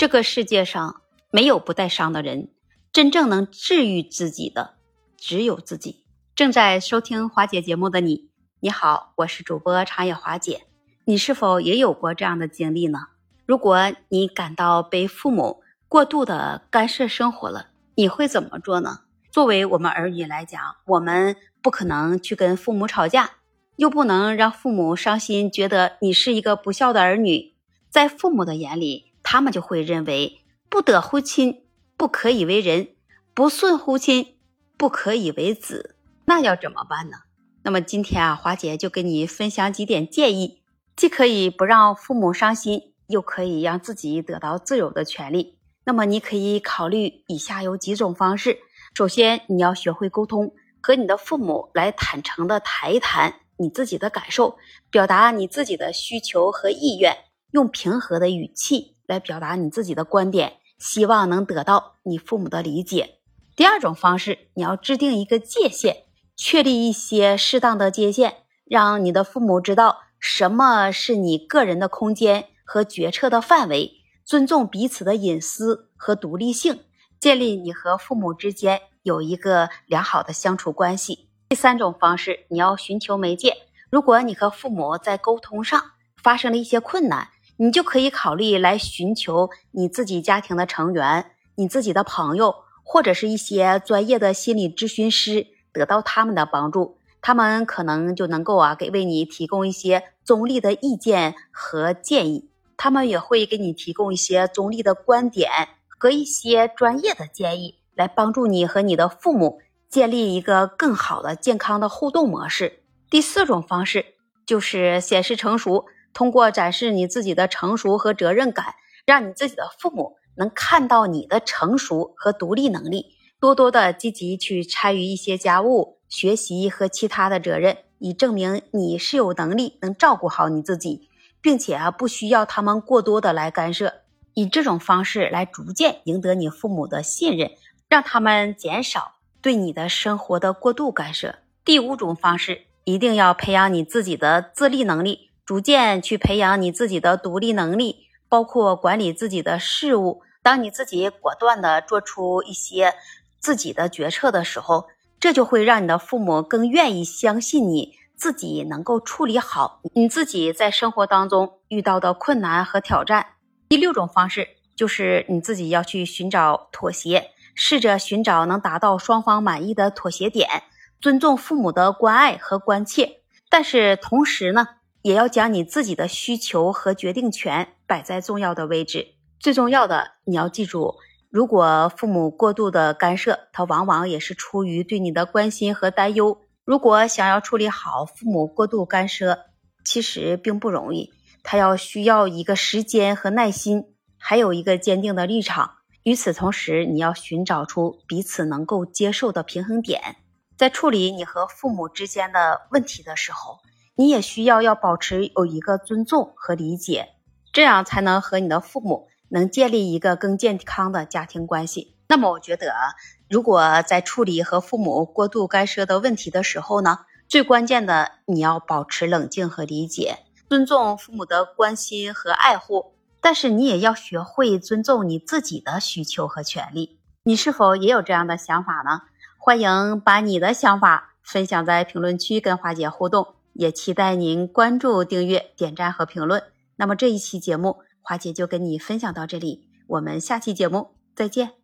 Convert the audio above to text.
这个世界上没有不带伤的人，真正能治愈自己的只有自己。正在收听华姐节目的你，你好，我是主播长野华姐。你是否也有过这样的经历呢？如果你感到被父母过度的干涉生活了，你会怎么做呢？作为我们儿女来讲，我们不可能去跟父母吵架，又不能让父母伤心，觉得你是一个不孝的儿女。在父母的眼里，他们就会认为不得乎亲，不可以为人；不顺乎亲，不可以为子。那要怎么办呢？那么今天啊，华姐就给你分享几点建议，既可以不让父母伤心，又可以让自己得到自由的权利。那么你可以考虑以下有几种方式：首先，你要学会沟通，和你的父母来坦诚的谈一谈你自己的感受，表达你自己的需求和意愿，用平和的语气。来表达你自己的观点，希望能得到你父母的理解。第二种方式，你要制定一个界限，确立一些适当的界限，让你的父母知道什么是你个人的空间和决策的范围，尊重彼此的隐私和独立性，建立你和父母之间有一个良好的相处关系。第三种方式，你要寻求媒介。如果你和父母在沟通上发生了一些困难，你就可以考虑来寻求你自己家庭的成员、你自己的朋友，或者是一些专业的心理咨询师，得到他们的帮助，他们可能就能够啊给为你提供一些中立的意见和建议，他们也会给你提供一些中立的观点和一些专业的建议，来帮助你和你的父母建立一个更好的健康的互动模式。第四种方式就是显示成熟。通过展示你自己的成熟和责任感，让你自己的父母能看到你的成熟和独立能力，多多的积极去参与一些家务、学习和其他的责任，以证明你是有能力能照顾好你自己，并且啊不需要他们过多的来干涉，以这种方式来逐渐赢得你父母的信任，让他们减少对你的生活的过度干涉。第五种方式，一定要培养你自己的自立能力。逐渐去培养你自己的独立能力，包括管理自己的事物。当你自己果断的做出一些自己的决策的时候，这就会让你的父母更愿意相信你自己能够处理好你自己在生活当中遇到的困难和挑战。第六种方式就是你自己要去寻找妥协，试着寻找能达到双方满意的妥协点，尊重父母的关爱和关切，但是同时呢。也要将你自己的需求和决定权摆在重要的位置。最重要的，你要记住，如果父母过度的干涉，他往往也是出于对你的关心和担忧。如果想要处理好父母过度干涉，其实并不容易，他要需要一个时间和耐心，还有一个坚定的立场。与此同时，你要寻找出彼此能够接受的平衡点，在处理你和父母之间的问题的时候。你也需要要保持有一个尊重和理解，这样才能和你的父母能建立一个更健康的家庭关系。那么，我觉得，如果在处理和父母过度干涉的问题的时候呢，最关键的你要保持冷静和理解，尊重父母的关心和爱护，但是你也要学会尊重你自己的需求和权利。你是否也有这样的想法呢？欢迎把你的想法分享在评论区，跟华姐互动。也期待您关注、订阅、点赞和评论。那么这一期节目，华姐就跟你分享到这里，我们下期节目再见。